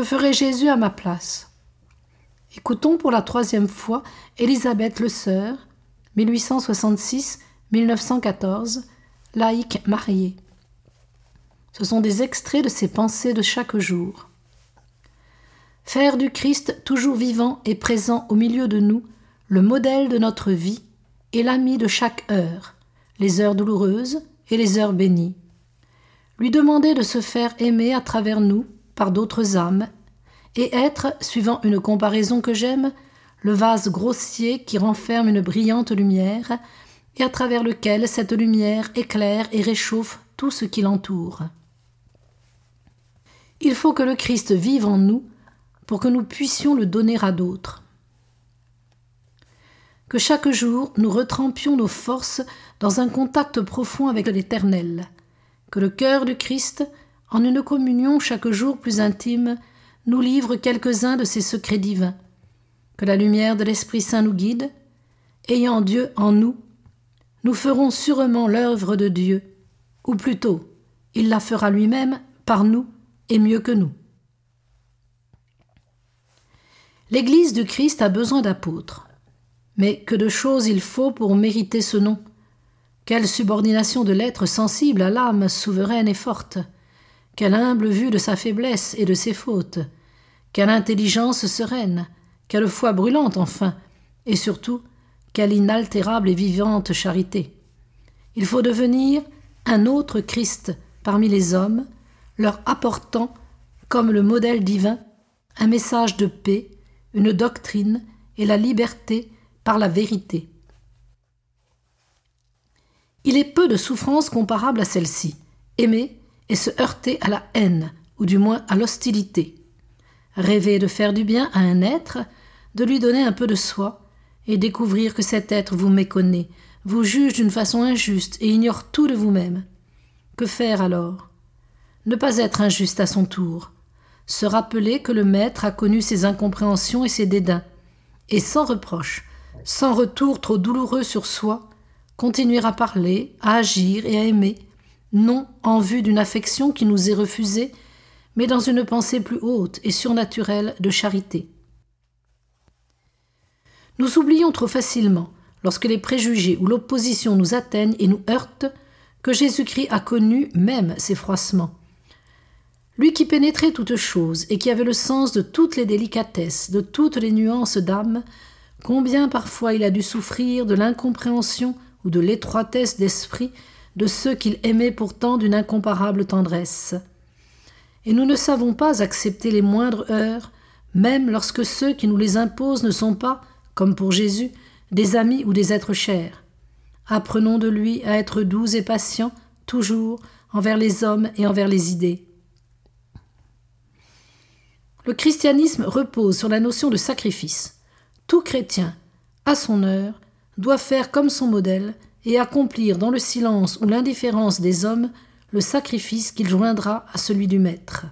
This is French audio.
Que ferait Jésus à ma place? Écoutons pour la troisième fois Élisabeth Le Sœur, 1866-1914, laïque mariée. Ce sont des extraits de ses pensées de chaque jour. Faire du Christ toujours vivant et présent au milieu de nous, le modèle de notre vie et l'ami de chaque heure, les heures douloureuses et les heures bénies. Lui demander de se faire aimer à travers nous par d'autres âmes et être, suivant une comparaison que j'aime, le vase grossier qui renferme une brillante lumière et à travers lequel cette lumière éclaire et réchauffe tout ce qui l'entoure. Il faut que le Christ vive en nous pour que nous puissions le donner à d'autres. Que chaque jour nous retrempions nos forces dans un contact profond avec l'Éternel, que le cœur du Christ, en une communion chaque jour plus intime, nous livre quelques-uns de ses secrets divins, que la lumière de l'Esprit Saint nous guide, ayant Dieu en nous, nous ferons sûrement l'œuvre de Dieu, ou plutôt, il la fera lui-même par nous et mieux que nous. L'Église du Christ a besoin d'apôtres. Mais que de choses il faut pour mériter ce nom. Quelle subordination de l'être sensible à l'âme souveraine et forte. Quelle humble vue de sa faiblesse et de ses fautes. Quelle intelligence sereine. Quelle foi brûlante enfin. Et surtout, quelle inaltérable et vivante charité. Il faut devenir un autre Christ parmi les hommes, leur apportant, comme le modèle divin, un message de paix, une doctrine et la liberté par la vérité. Il est peu de souffrances comparables à celle-ci, aimer et se heurter à la haine, ou du moins à l'hostilité. Rêver de faire du bien à un être, de lui donner un peu de soi, et découvrir que cet être vous méconnaît, vous juge d'une façon injuste et ignore tout de vous-même. Que faire alors? Ne pas être injuste à son tour, se rappeler que le maître a connu ses incompréhensions et ses dédains, et sans reproche, sans retour trop douloureux sur soi, continuer à parler, à agir et à aimer, non en vue d'une affection qui nous est refusée, mais dans une pensée plus haute et surnaturelle de charité. Nous oublions trop facilement, lorsque les préjugés ou l'opposition nous atteignent et nous heurtent, que Jésus-Christ a connu même ces froissements. Lui qui pénétrait toutes choses et qui avait le sens de toutes les délicatesses, de toutes les nuances d'âme, Combien parfois il a dû souffrir de l'incompréhension ou de l'étroitesse d'esprit de ceux qu'il aimait pourtant d'une incomparable tendresse. Et nous ne savons pas accepter les moindres heures, même lorsque ceux qui nous les imposent ne sont pas, comme pour Jésus, des amis ou des êtres chers. Apprenons de lui à être doux et patient, toujours, envers les hommes et envers les idées. Le christianisme repose sur la notion de sacrifice. Tout chrétien, à son heure, doit faire comme son modèle et accomplir dans le silence ou l'indifférence des hommes le sacrifice qu'il joindra à celui du Maître.